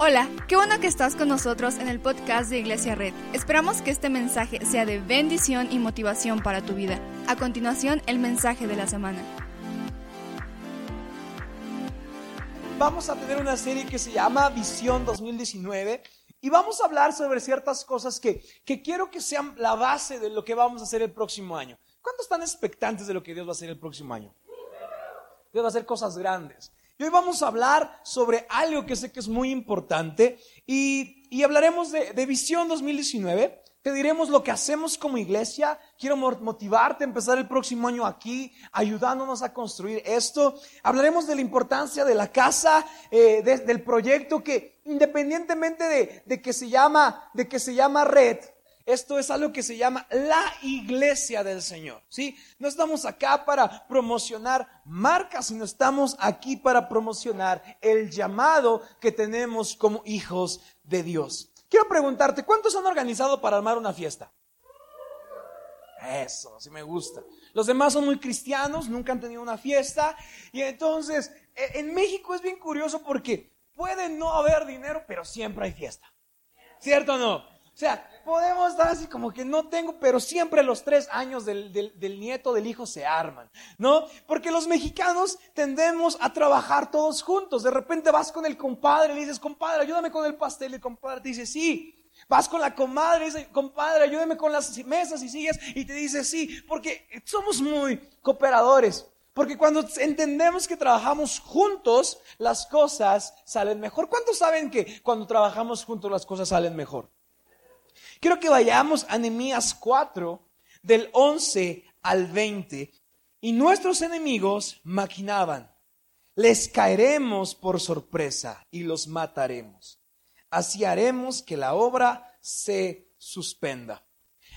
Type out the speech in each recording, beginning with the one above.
Hola, qué bueno que estás con nosotros en el podcast de Iglesia Red. Esperamos que este mensaje sea de bendición y motivación para tu vida. A continuación, el mensaje de la semana. Vamos a tener una serie que se llama Visión 2019 y vamos a hablar sobre ciertas cosas que, que quiero que sean la base de lo que vamos a hacer el próximo año. ¿Cuántos están expectantes de lo que Dios va a hacer el próximo año? Dios va a hacer cosas grandes. Y hoy vamos a hablar sobre algo que sé que es muy importante y, hablaremos de, de, Visión 2019. Te diremos lo que hacemos como iglesia. Quiero motivarte a empezar el próximo año aquí, ayudándonos a construir esto. Hablaremos de la importancia de la casa, eh, del proyecto que independientemente de, de, que se llama, de que se llama red, esto es algo que se llama la iglesia del Señor. ¿sí? No estamos acá para promocionar marcas, sino estamos aquí para promocionar el llamado que tenemos como hijos de Dios. Quiero preguntarte, ¿cuántos han organizado para armar una fiesta? Eso, sí me gusta. Los demás son muy cristianos, nunca han tenido una fiesta. Y entonces, e, en México es bien curioso porque puede no haber dinero, pero siempre hay fiesta. ¿Cierto o no? O sea, podemos estar así como que no tengo, pero siempre los tres años del, nieto, del hijo se arman, ¿no? Porque los mexicanos tendemos a trabajar todos juntos. De repente vas con el compadre y le dices, compadre, ayúdame con el pastel. Y el compadre te dice, sí. Vas con la comadre y dices, compadre, ayúdame con las mesas y sigues y te dice, sí. Porque somos muy cooperadores. Porque cuando entendemos que trabajamos juntos, las cosas salen mejor. ¿Cuántos saben que cuando trabajamos juntos las cosas salen mejor? Quiero que vayamos a Nehemías 4, del 11 al 20. Y nuestros enemigos maquinaban, les caeremos por sorpresa y los mataremos. Así haremos que la obra se suspenda.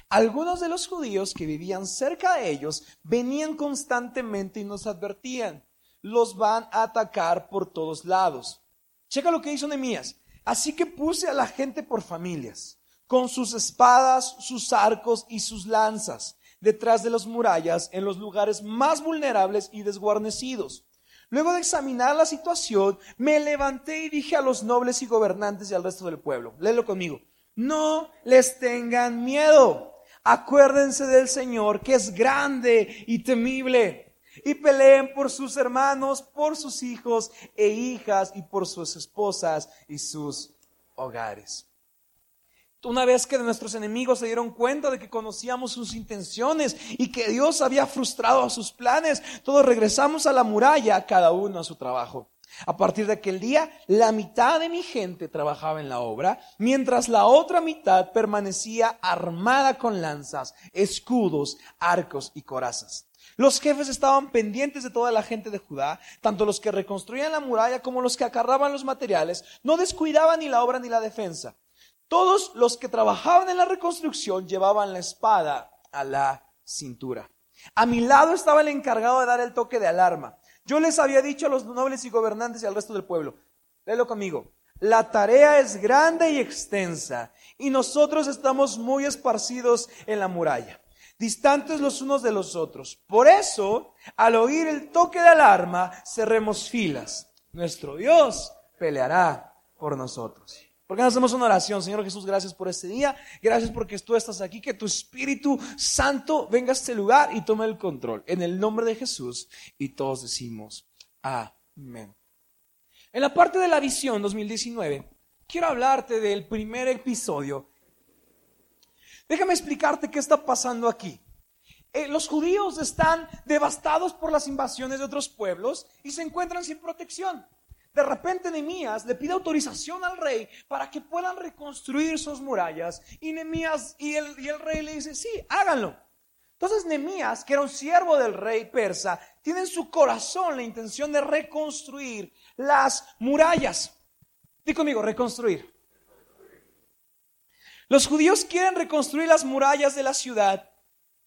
Algunos de los judíos que vivían cerca de ellos venían constantemente y nos advertían, los van a atacar por todos lados. Checa lo que hizo Nehemías. Así que puse a la gente por familias con sus espadas, sus arcos y sus lanzas, detrás de las murallas, en los lugares más vulnerables y desguarnecidos. Luego de examinar la situación, me levanté y dije a los nobles y gobernantes y al resto del pueblo, léelo conmigo, no les tengan miedo, acuérdense del Señor que es grande y temible, y peleen por sus hermanos, por sus hijos e hijas y por sus esposas y sus hogares. Una vez que nuestros enemigos se dieron cuenta de que conocíamos sus intenciones y que Dios había frustrado sus planes, todos regresamos a la muralla, cada uno a su trabajo. A partir de aquel día, la mitad de mi gente trabajaba en la obra, mientras la otra mitad permanecía armada con lanzas, escudos, arcos y corazas. Los jefes estaban pendientes de toda la gente de Judá, tanto los que reconstruían la muralla como los que acarraban los materiales, no descuidaban ni la obra ni la defensa. Todos los que trabajaban en la reconstrucción llevaban la espada a la cintura. A mi lado estaba el encargado de dar el toque de alarma. Yo les había dicho a los nobles y gobernantes y al resto del pueblo, léelo conmigo, la tarea es grande y extensa y nosotros estamos muy esparcidos en la muralla, distantes los unos de los otros. Por eso, al oír el toque de alarma, cerremos filas. Nuestro Dios peleará por nosotros. ¿Por qué hacemos una oración? Señor Jesús, gracias por este día. Gracias porque tú estás aquí. Que tu Espíritu Santo venga a este lugar y tome el control. En el nombre de Jesús. Y todos decimos amén. En la parte de la visión 2019, quiero hablarte del primer episodio. Déjame explicarte qué está pasando aquí. Eh, los judíos están devastados por las invasiones de otros pueblos y se encuentran sin protección. De repente Nehemías le pide autorización al rey para que puedan reconstruir sus murallas y Nehemías y el, y el rey le dice, sí, háganlo. Entonces Nehemías, que era un siervo del rey persa, tiene en su corazón la intención de reconstruir las murallas. Dí conmigo, reconstruir. Los judíos quieren reconstruir las murallas de la ciudad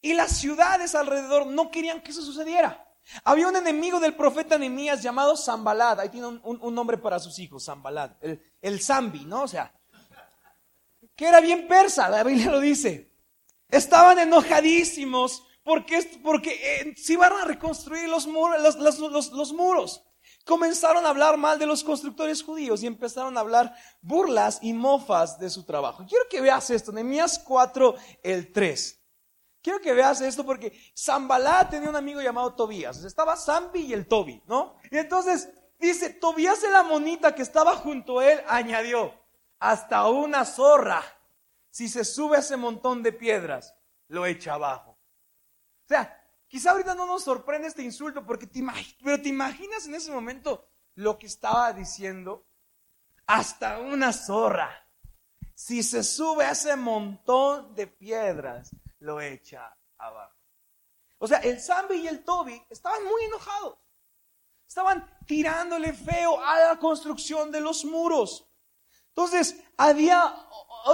y las ciudades alrededor no querían que eso sucediera. Había un enemigo del profeta Nehemías llamado Zambalad. Ahí tiene un, nombre para sus hijos, Zambalad. El, el Zambi, ¿no? O sea, que era bien persa, la Biblia lo dice. Estaban enojadísimos porque, porque eh, se iban a reconstruir los muros. comenzaron a hablar mal de los constructores judíos y empezaron a hablar burlas y mofas de su trabajo. Quiero que veas esto, Nehemías 4, el 3. Quiero que veas esto porque Zambalá tenía un amigo llamado Tobías. Estaba Zambi y el Tobi, ¿no? Y entonces dice, Tobías de la monita que estaba junto a él añadió, hasta una zorra, si se sube a ese montón de piedras, lo echa abajo. O sea, quizá ahorita no nos sorprende este insulto, porque te pero te imaginas en ese momento lo que estaba diciendo. Hasta una zorra, si se sube a ese montón de piedras, lo echa abajo. O sea, el Zambi y el Toby estaban muy enojados. Estaban tirándole feo a la construcción de los muros. Entonces, había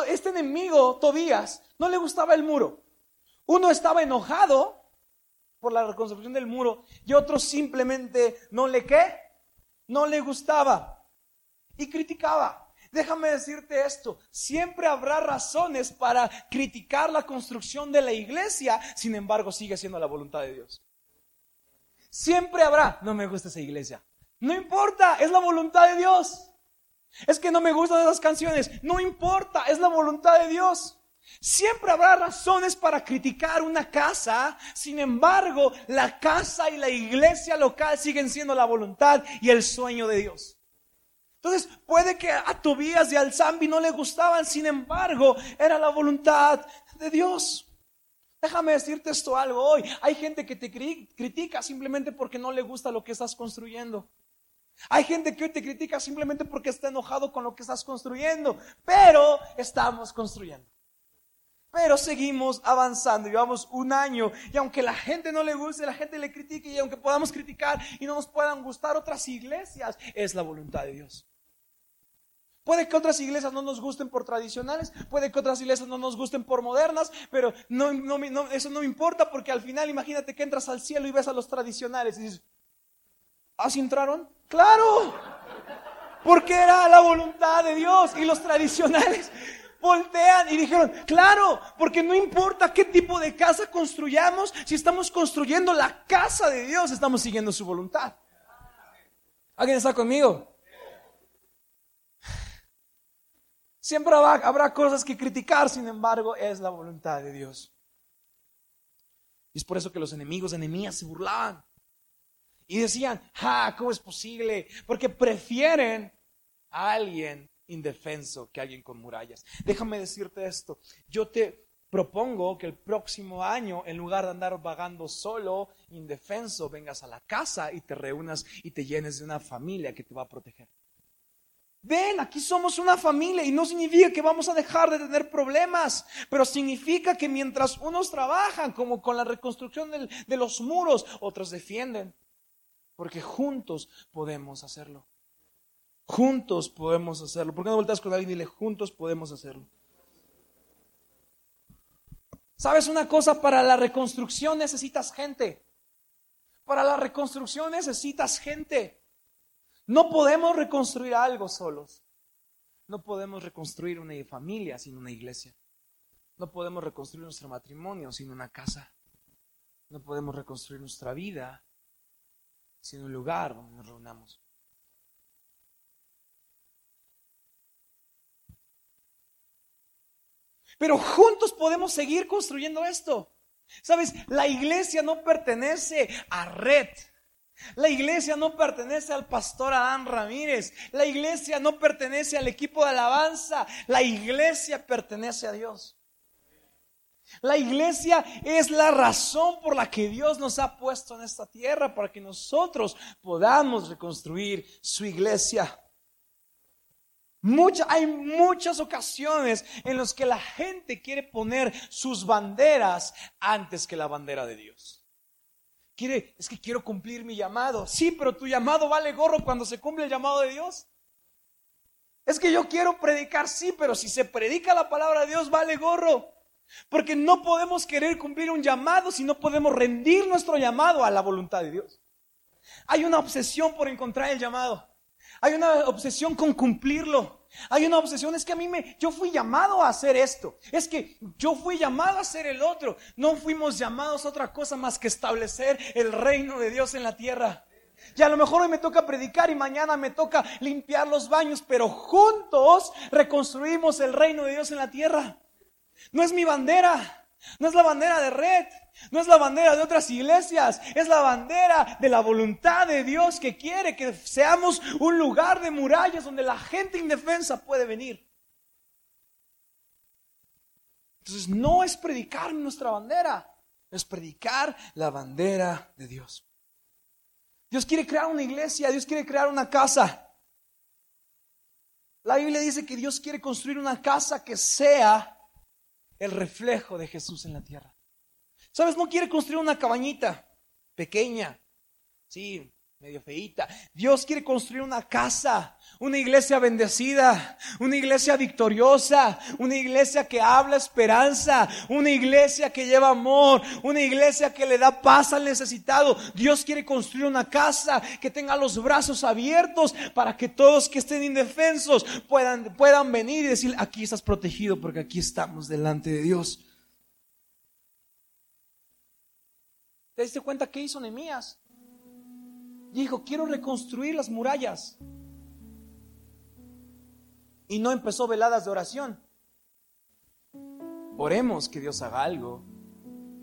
este enemigo, Tobías, no le gustaba el muro. Uno estaba enojado por la reconstrucción del muro y otro simplemente no le qué, no le gustaba y criticaba. Déjame decirte esto, siempre habrá razones para criticar la construcción de la iglesia, sin embargo sigue siendo la voluntad de Dios. Siempre habrá, no me gusta esa iglesia. No importa, es la voluntad de Dios. Es que no me gustan esas canciones, no importa, es la voluntad de Dios. Siempre habrá razones para criticar una casa, sin embargo, la casa y la iglesia local siguen siendo la voluntad y el sueño de Dios. Entonces, puede que a Tobías y al Zambi no le gustaban, sin embargo, era la voluntad de Dios. Déjame decirte esto algo hoy. Hay gente que te critica simplemente porque no le gusta lo que estás construyendo. Hay gente que hoy te critica simplemente porque está enojado con lo que estás construyendo, pero estamos construyendo. Pero seguimos avanzando, llevamos un año y aunque la gente no le guste, la gente le critique y aunque podamos criticar y no nos puedan gustar otras iglesias, es la voluntad de Dios. Puede que otras iglesias no nos gusten por tradicionales, puede que otras iglesias no nos gusten por modernas, pero no, eso no me importa porque al final imagínate que entras al cielo y ves a los tradicionales y dices, ¿así entraron? Claro, porque era la voluntad de Dios y los tradicionales voltean y dijeron, claro, porque no importa qué tipo de casa construyamos, si estamos construyendo la casa de Dios, estamos siguiendo su voluntad. ¿Alguien está conmigo? Siempre habrá, cosas que criticar, sin embargo, es la voluntad de Dios. Y es por eso que los enemigos de se burlaban. Y decían, ah, ¿cómo es posible? Porque prefieren a alguien indefenso que alguien con murallas. Déjame decirte esto, yo te propongo que el próximo año, en lugar de andar vagando solo, indefenso, vengas a la casa y te reúnas y te llenes de una familia que te va a proteger. Ven, aquí somos una familia y no significa que vamos a dejar de tener problemas, pero significa que mientras unos trabajan, como con la reconstrucción de los muros, otros defienden, porque juntos podemos hacerlo. Juntos podemos hacerlo. ¿Por qué no volteas con alguien y dile, juntos podemos hacerlo? ¿Sabes una cosa? Para la reconstrucción necesitas gente. Para la reconstrucción necesitas gente. No podemos reconstruir algo solos. No podemos reconstruir una familia sin una iglesia. No podemos reconstruir nuestro matrimonio sin una casa. No podemos reconstruir nuestra vida sin un lugar donde nos reunamos. Pero juntos podemos seguir construyendo esto. Sabes, la iglesia no pertenece a Red. La iglesia no pertenece al pastor Adán Ramírez. La iglesia no pertenece al equipo de alabanza. La iglesia pertenece a Dios. La iglesia es la razón por la que Dios nos ha puesto en esta tierra para que nosotros podamos reconstruir su iglesia hay muchas ocasiones en las que la gente quiere poner sus banderas antes que la bandera de Dios. Quiere, es que quiero cumplir mi llamado. Sí, pero tu llamado vale gorro cuando se cumple el llamado de Dios. Es que yo quiero predicar, sí, pero si se predica la palabra de Dios vale gorro. Porque no podemos querer cumplir un llamado si no podemos rendir nuestro llamado a la voluntad de Dios. Hay una obsesión por encontrar el llamado. Hay una obsesión con cumplirlo. Hay una obsesión, es que a mí me, yo fui llamado a hacer esto. Es que yo fui llamado a hacer el otro. No fuimos llamados a otra cosa más que establecer el reino de Dios en la tierra. Y a lo mejor hoy me toca predicar y mañana me toca limpiar los baños, pero juntos reconstruimos el reino de Dios en la tierra. No es mi bandera, no es la bandera de red, no es la bandera de otras iglesias, es la bandera de la voluntad de Dios que quiere que seamos un lugar de murallas donde la gente indefensa puede venir. Entonces no es predicar nuestra bandera, es predicar la bandera de Dios. Dios quiere crear una iglesia, Dios quiere crear una casa. La Biblia dice que Dios quiere construir una casa que sea el reflejo de Jesús en la tierra. ¿Sabes? No quiere construir una cabañita pequeña, sí, medio feita. Dios quiere construir una casa, una iglesia bendecida, una iglesia victoriosa, una iglesia que habla esperanza, una iglesia que lleva amor, una iglesia que le da paz al necesitado. Dios quiere construir una casa que tenga los brazos abiertos para que todos que estén indefensos puedan, puedan venir y decir, aquí estás protegido porque aquí estamos delante de Dios. ¿Te diste cuenta qué hizo Nehemías? Dijo, quiero reconstruir las murallas. Y no empezó veladas de oración. Oremos que Dios haga algo,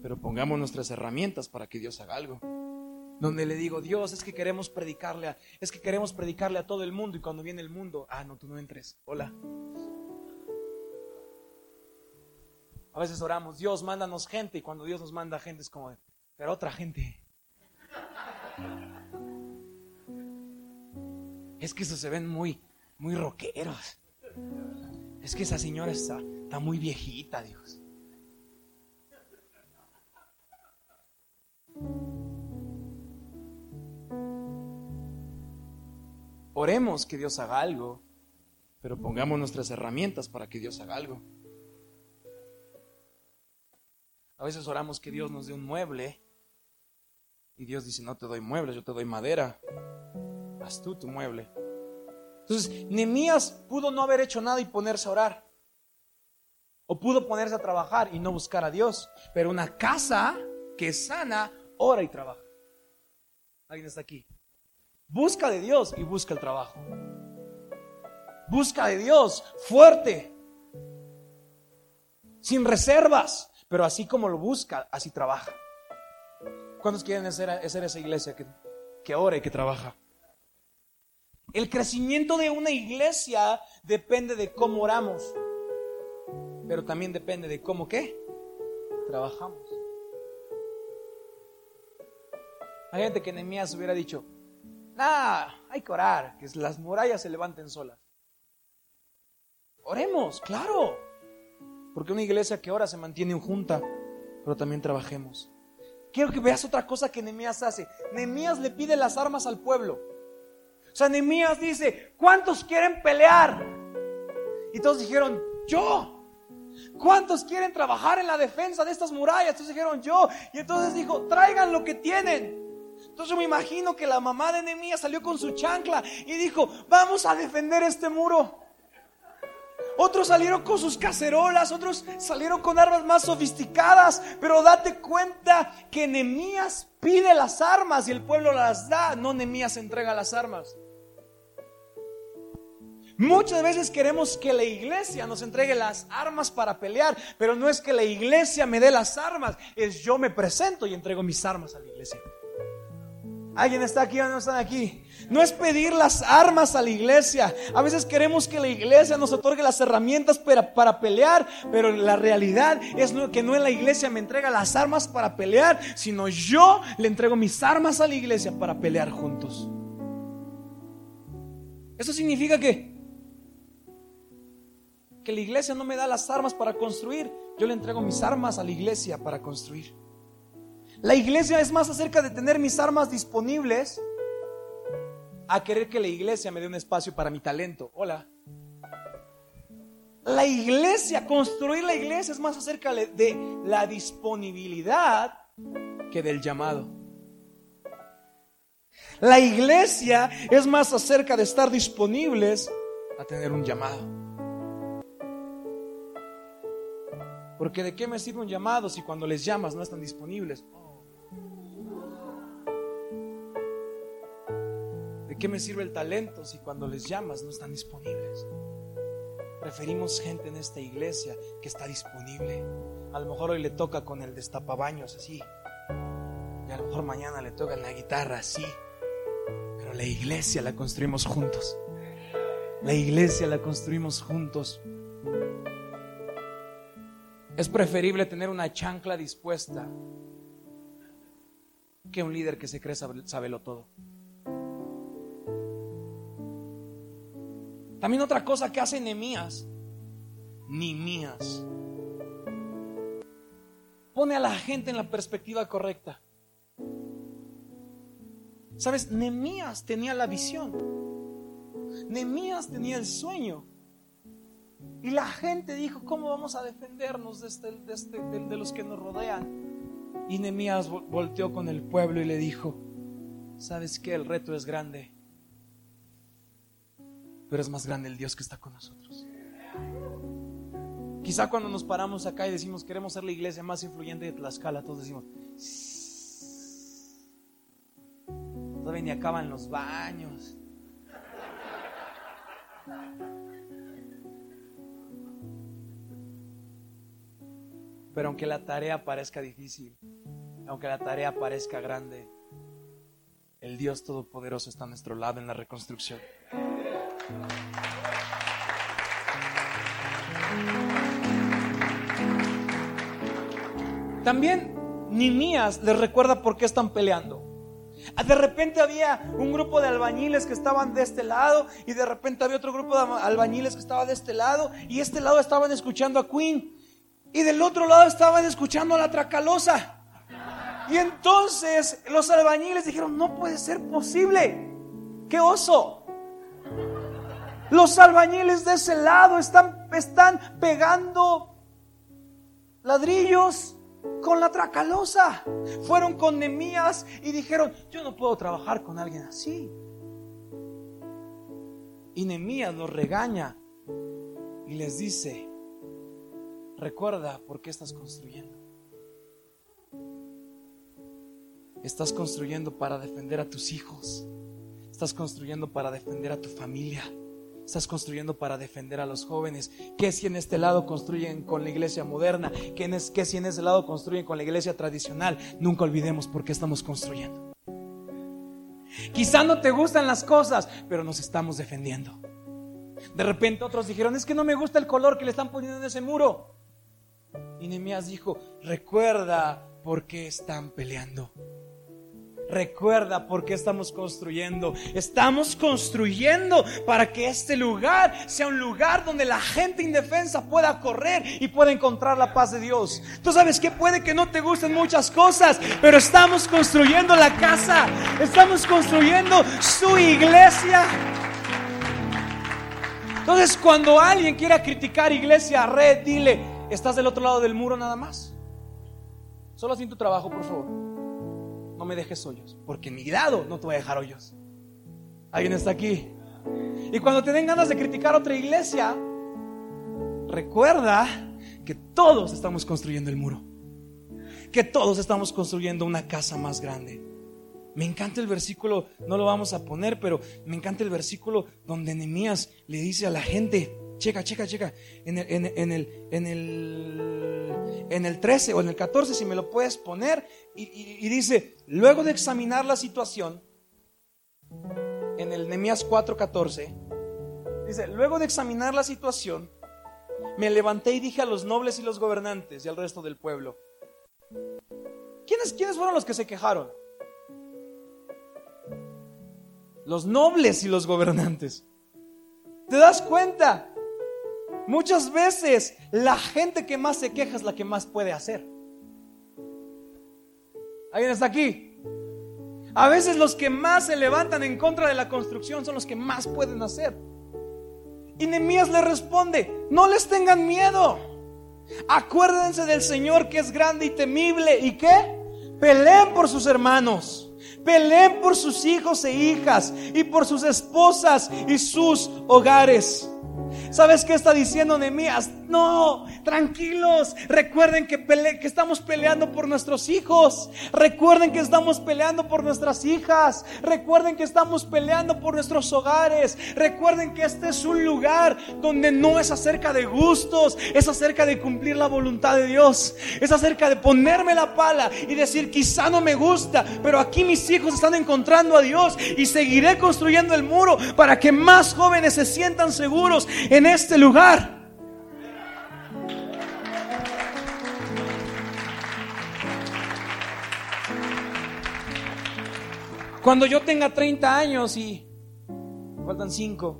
pero pongamos nuestras herramientas para que Dios haga algo. Donde le digo, Dios, es que queremos predicarle, a, es que queremos predicarle a todo el mundo y cuando viene el mundo, ah, no, tú no entres. Hola. A veces oramos, Dios, mándanos gente y cuando Dios nos manda gente es como, pero otra gente. Es que esos se ven muy, muy rockeros. Es que esa señora está, está muy viejita, Dios. Oremos que Dios haga algo, pero pongamos nuestras herramientas para que Dios haga algo. A veces oramos que Dios nos dé un mueble y Dios dice, no te doy muebles, yo te doy madera. Haz tú tu mueble. Entonces, Nemías pudo no haber hecho nada y ponerse a orar. O pudo ponerse a trabajar y no buscar a Dios. Pero una casa que es sana, ora y trabaja. ¿Alguien está aquí? Busca de Dios y busca el trabajo. Busca de Dios fuerte. Sin reservas. Pero así como lo busca, así trabaja. ¿Cuántos quieren ser, esa iglesia que, que ora y que trabaja? El crecimiento de una iglesia depende de cómo oramos, pero también depende de cómo qué trabajamos. Hay gente que Nehemías hubiera dicho, nah, hay que orar, que las murallas se levanten solas. Oremos, claro, porque una iglesia que ora se mantiene junta, pero también trabajemos. Quiero que veas otra cosa que Nehemías hace. Nehemías le pide las armas al pueblo. O sea, Nehemías dice, ¿cuántos quieren pelear? Y todos dijeron, yo. ¿Cuántos quieren trabajar en la defensa de estas murallas? Todos dijeron, yo. Y entonces dijo, traigan lo que tienen. Entonces yo me imagino que la mamá de Nehemías salió con su chancla y dijo, vamos a defender este muro. Otros salieron con sus cacerolas, otros salieron con armas más sofisticadas, pero date cuenta que Nemías pide las armas y el pueblo las da, no Nemías entrega las armas. Muchas veces queremos que la iglesia nos entregue las armas para pelear, pero no es que la iglesia me dé las armas, es yo me presento y entrego mis armas a la iglesia. ¿Alguien está aquí o no están aquí? No es pedir las armas a la iglesia. A veces queremos que la iglesia nos otorgue las herramientas para, para pelear, pero la realidad es que no en la iglesia me entrega las armas para pelear, sino yo le entrego mis armas a la iglesia para pelear juntos. Eso significa que la iglesia no me da las armas para construir, yo le entrego mis armas a la iglesia para construir. La iglesia es más acerca de tener mis armas disponibles a querer que la iglesia me dé un espacio para mi talento. Hola. La iglesia, construir la iglesia es más acerca de la disponibilidad que del llamado. La iglesia es más acerca de estar disponibles a tener un llamado. Porque de qué me sirve un llamado si cuando les llamas no están disponibles. ¿De qué me sirve el talento si cuando les llamas no están disponibles? Preferimos gente en esta iglesia que está disponible. A lo mejor hoy le toca con el destapabaños así. Y a lo mejor mañana le toca en la guitarra así. Pero la iglesia la construimos juntos. La iglesia la construimos juntos. Es preferible tener una chancla dispuesta que un líder que se cree sabelo todo. También otra cosa que hace Nemías, ni mías. Pone a la gente en la perspectiva correcta. Sabes, Nemías tenía la visión. Nemías tenía el sueño. Y la gente dijo, ¿cómo vamos a defendernos de, este, de, este, de los que nos rodean? Y Nemías volteó con el pueblo y le dijo, ¿sabes qué? El reto es grande pero es más grande el Dios que está con nosotros. Quizá cuando nos paramos acá y decimos queremos ser la iglesia más influyente de Tlaxcala, todos decimos, todavía ni acaban los baños. Pero aunque la tarea parezca difícil, aunque la tarea parezca grande, el Dios Todopoderoso está a nuestro lado en la reconstrucción. También Nimías les recuerda por qué están peleando. De repente había un grupo de albañiles que estaban de este lado y de repente había otro grupo de albañiles que estaba de este lado y este lado estaban escuchando a Queen y del otro lado estaban escuchando a la Tracalosa. Y entonces los albañiles dijeron, no puede ser posible. ¡Qué oso! Los albañiles de ese lado están, están pegando ladrillos con la tracalosa. Fueron con Nemías y dijeron, yo no puedo trabajar con alguien así. Y Nemías los regaña y les dice, recuerda por qué estás construyendo. Estás construyendo para defender a tus hijos. Estás construyendo para defender a tu familia estás construyendo para defender a los jóvenes? ¿Qué si en este lado construyen con la iglesia moderna? ¿Qué, qué si en ese lado construyen con la iglesia tradicional? Nunca olvidemos por qué estamos construyendo. Quizá no te gustan las cosas, pero nos estamos defendiendo. De repente otros dijeron, es que no me gusta el color que le están poniendo en ese muro. Y Nehemías dijo, recuerda por qué están peleando. Recuerda por qué estamos construyendo. Estamos construyendo para que este lugar sea un lugar donde la gente indefensa pueda correr y pueda encontrar la paz de Dios. Tú sabes que puede que no te gusten muchas cosas, pero estamos construyendo la casa. Estamos construyendo su iglesia. Entonces, cuando alguien quiera criticar iglesia red, dile, ¿estás del otro lado del muro nada más? Solo haz tu trabajo, por favor no me dejes hoyos, porque mi lado no te voy a dejar hoyos. ¿Alguien está aquí? Y cuando te den ganas de criticar otra iglesia, recuerda que todos estamos construyendo el muro, que todos estamos construyendo una casa más grande. Me encanta el versículo, no lo vamos a poner, pero me encanta el versículo donde Nehemías le dice a la gente, checa, checa, checa, en el, en el, en el en el 13 o en el 14, si me lo puedes poner, y, dice, luego de examinar la situación, en el Nehemías 4:14, dice, luego de examinar la situación, me levanté y dije a los nobles y los gobernantes y al resto del pueblo, ¿quiénes, ¿quiénes fueron los que se quejaron? Los nobles y los gobernantes. ¿Te das cuenta? Muchas veces la gente que más se queja es la que más puede hacer. ¿Alguien está aquí? A veces los que más se levantan en contra de la construcción son los que más pueden hacer. Y Nemías le responde, no les tengan miedo. Acuérdense del Señor que es grande y temible. ¿Y qué? Peleen por sus hermanos. Peleen por sus hijos e hijas y por sus esposas y sus hogares. ¿Sabes qué está diciendo Nehemías? No, tranquilos. Recuerden que, que estamos peleando por nuestros hijos. Recuerden que estamos peleando por nuestras hijas. Recuerden que estamos peleando por nuestros hogares. Recuerden que este es un lugar donde no es acerca de gustos, es acerca de cumplir la voluntad de Dios. Es acerca de ponerme la pala y decir, quizá no me gusta, pero aquí mis hijos están encontrando a Dios y seguiré construyendo el muro para que más jóvenes se sientan seguros en este lugar. Cuando yo tenga 30 años y faltan 5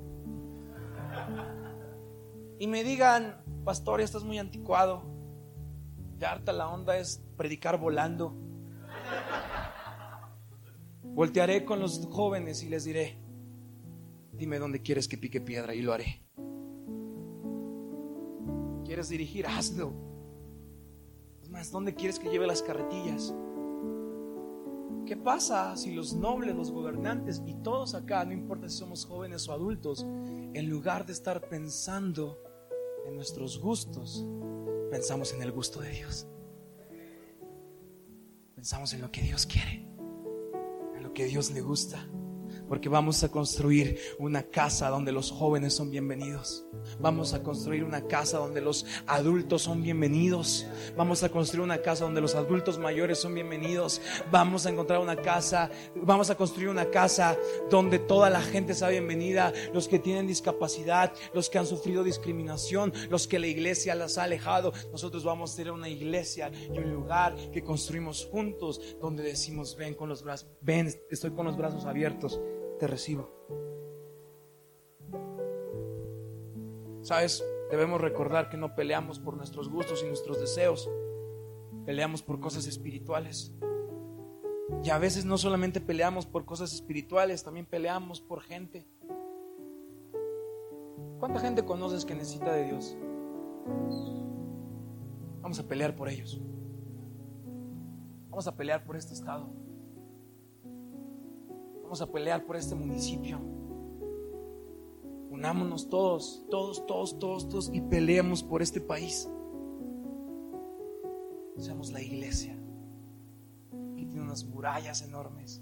y me digan, pastor, estás muy anticuado, ya harta la onda es predicar volando. Voltearé con los jóvenes y les diré, dime dónde quieres que pique piedra y lo haré. ¿Quieres dirigir? Hazlo. Es más, ¿dónde quieres que lleve las carretillas? ¿Qué pasa si los nobles, los gobernantes y todos acá, no importa si somos jóvenes o adultos, en lugar de estar pensando en nuestros gustos, pensamos en el gusto de Dios? Pensamos en lo que Dios quiere, en lo que Dios le gusta porque vamos a construir una casa donde los jóvenes son bienvenidos. Vamos a construir una casa donde los adultos son bienvenidos. Vamos a construir una casa donde los adultos mayores son bienvenidos. Vamos a encontrar una casa, vamos a construir una casa donde toda la gente sea bienvenida, los que tienen discapacidad, los que han sufrido discriminación, los que la iglesia las ha alejado. Nosotros vamos a tener una iglesia y un lugar que construimos juntos donde decimos, ven con los brazos, ven, estoy con los brazos abiertos te recibo. Sabes, debemos recordar que no peleamos por nuestros gustos y nuestros deseos, peleamos por cosas espirituales. Y a veces no solamente peleamos por cosas espirituales, también peleamos por gente. ¿Cuánta gente conoces que necesita de Dios? Vamos a pelear por ellos. Vamos a pelear por este estado. Vamos a pelear por este municipio. Unámonos todos, todos, todos, todos, todos y peleemos por este país. Seamos la iglesia que tiene unas murallas enormes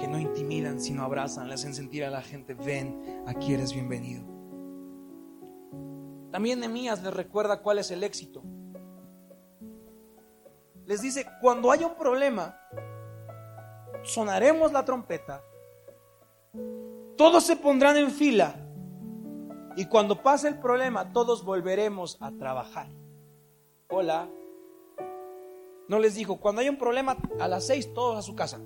que no intimidan, sino abrazan, le hacen sentir a la gente, ven, aquí eres bienvenido. También Nehemías les recuerda cuál es el éxito. Les dice, cuando haya un problema, sonaremos la trompeta, todos se pondrán en fila y cuando pase el problema todos volveremos a trabajar. Hola. No les dijo, cuando hay un problema a las seis todos a su casa.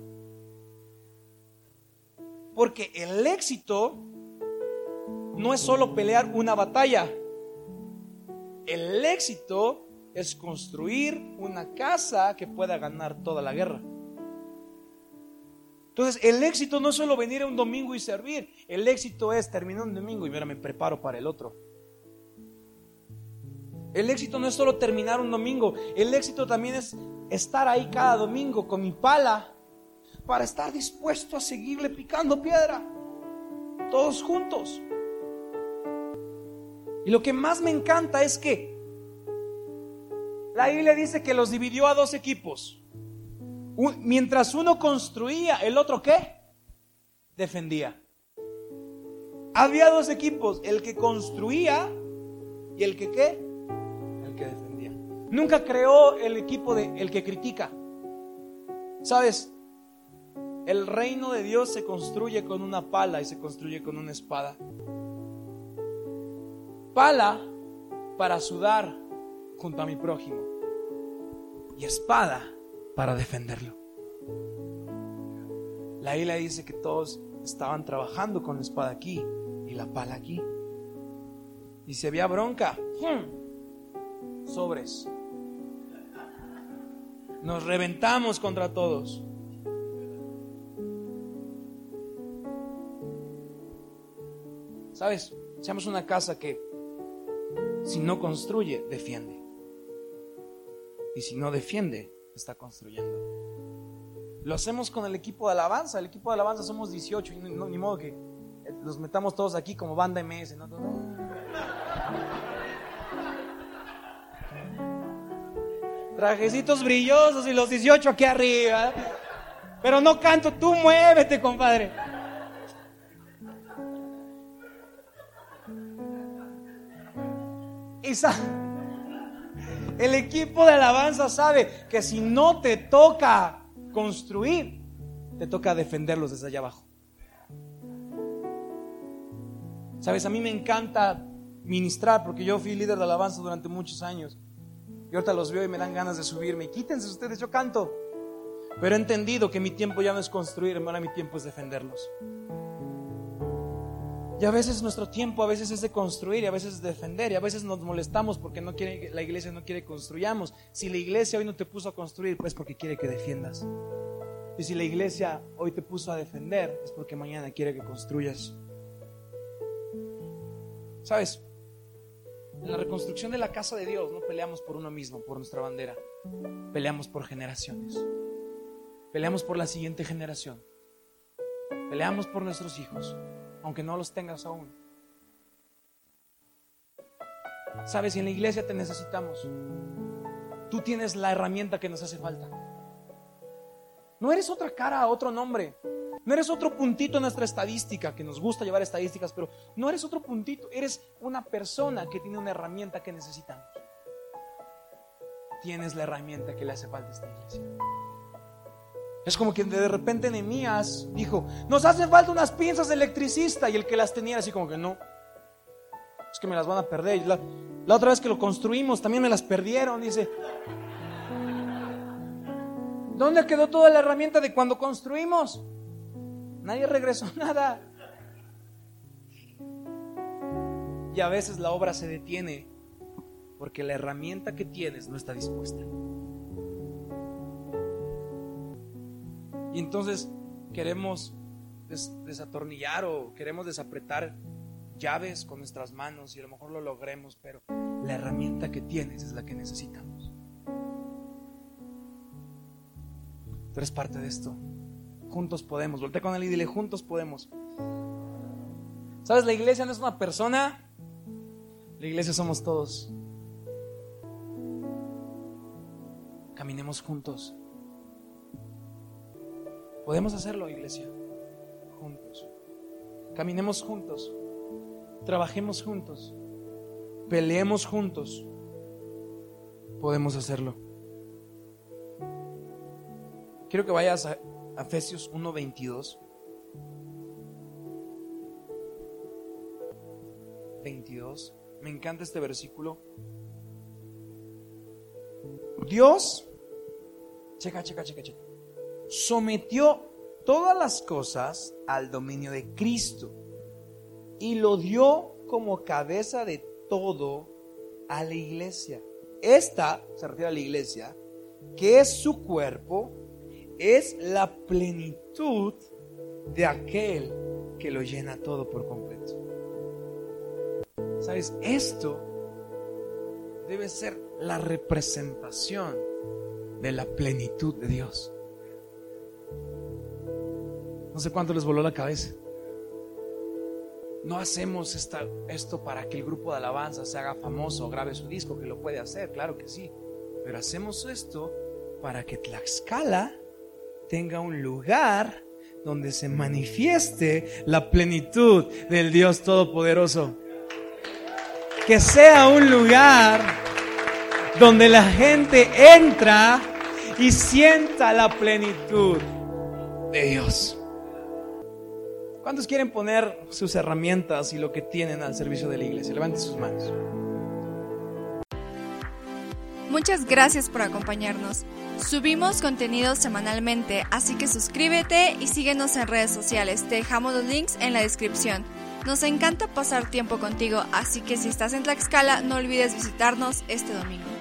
Porque el éxito no es solo pelear una batalla. El éxito es construir una casa que pueda ganar toda la guerra. Entonces, el éxito no es solo venir un domingo y servir, el éxito es terminar un domingo y ahora me preparo para el otro. El éxito no es solo terminar un domingo, el éxito también es estar ahí cada domingo con mi pala para estar dispuesto a seguirle picando piedra, todos juntos. Y lo que más me encanta es que la Biblia dice que los dividió a dos equipos mientras uno construía, el otro qué? Defendía. Había dos equipos, el que construía y el que qué? El que defendía. Nunca creó el equipo de el que critica. ¿Sabes? El reino de Dios se construye con una pala y se construye con una espada. Pala para sudar junto a mi prójimo. Y espada para defenderlo. La Biblia dice que todos estaban trabajando con la espada aquí y la pala aquí. Y se había bronca. Sobres. Nos reventamos contra todos. ¿Sabes? Seamos una casa que si no construye, defiende. Y si no defiende, está construyendo. Lo hacemos con el equipo de alabanza. El equipo de alabanza somos 18, y no, ni modo que eh, los metamos todos aquí como banda MS. ¿no? Trajecitos brillosos y los 18 aquí arriba. Pero no canto, tú muévete, compadre. Y el equipo de alabanza sabe que si no te toca construir, te toca defenderlos desde allá abajo. Sabes, a mí me encanta ministrar porque yo fui líder de alabanza durante muchos años. Y ahorita los veo y me dan ganas de subirme. Quítense ustedes, yo canto. Pero he entendido que mi tiempo ya no es construir, ahora mi tiempo es defenderlos. Y a veces nuestro tiempo a veces es de construir y a veces es de defender y a veces nos molestamos porque no quiere, la iglesia no quiere que construyamos. Si la iglesia hoy no te puso a construir, pues porque quiere que defiendas. Y si la iglesia hoy te puso a defender, es porque mañana quiere que construyas. ¿Sabes? En la reconstrucción de la casa de Dios no peleamos por uno mismo, por nuestra bandera. Peleamos por generaciones. Peleamos por la siguiente generación. Peleamos por nuestros hijos, aunque no los tengas aún. Sabes, en la iglesia te necesitamos, tú tienes la herramienta que nos hace falta. No eres otra cara, otro nombre. No eres otro puntito en nuestra estadística, que nos gusta llevar estadísticas, pero no eres otro puntito, eres una persona que tiene una herramienta que necesitamos. Tienes la herramienta que le hace falta a esta iglesia. Es como que de repente Nehemías dijo, nos hacen falta unas pinzas de electricista y el que las tenía así como que no, es que me las van a perder. La, la otra vez que lo construimos también me las perdieron, dice. ¿Dónde quedó toda la herramienta de cuando construimos? Nadie regresó nada. Y a veces la obra se detiene porque la herramienta que tienes no está dispuesta. Y entonces queremos desatornillar o queremos desapretar llaves con nuestras manos y a lo mejor lo logremos, pero la herramienta que tienes es la que necesitamos. Tú eres parte de esto. Juntos podemos. Voltea con él y dile, juntos podemos. ¿Sabes? La iglesia no es una persona. La iglesia somos todos. Caminemos juntos. Podemos hacerlo, iglesia. Juntos. Caminemos juntos. Trabajemos juntos. Peleemos juntos. Podemos hacerlo. Quiero que vayas a Efesios 1:22. 22. Me encanta este versículo. Dios, checa, checa, checa, checa, sometió todas las cosas al dominio de Cristo y lo dio como cabeza de todo a la iglesia. Esta se refiere a la iglesia, que es su cuerpo es la plenitud de aquel que lo llena todo por completo. ¿Sabes? Esto debe ser la representación de la plenitud de Dios. No sé cuánto les voló la cabeza. No hacemos esto para que el grupo de alabanza se haga famoso o grabe su disco, que lo puede hacer, claro que sí. Pero hacemos esto para que Tlaxcala tenga un lugar donde se manifieste la plenitud del Dios Todopoderoso. Que sea un lugar donde la gente entra y sienta la plenitud de Dios. ¿Cuántos quieren poner sus herramientas y lo que tienen al servicio de la iglesia? Levanten sus manos. Muchas gracias por acompañarnos. Subimos contenido semanalmente, así que suscríbete y síguenos en redes sociales. Te dejamos los links en la descripción. Nos encanta pasar tiempo contigo, así que si estás en Tlaxcala, no olvides visitarnos este domingo.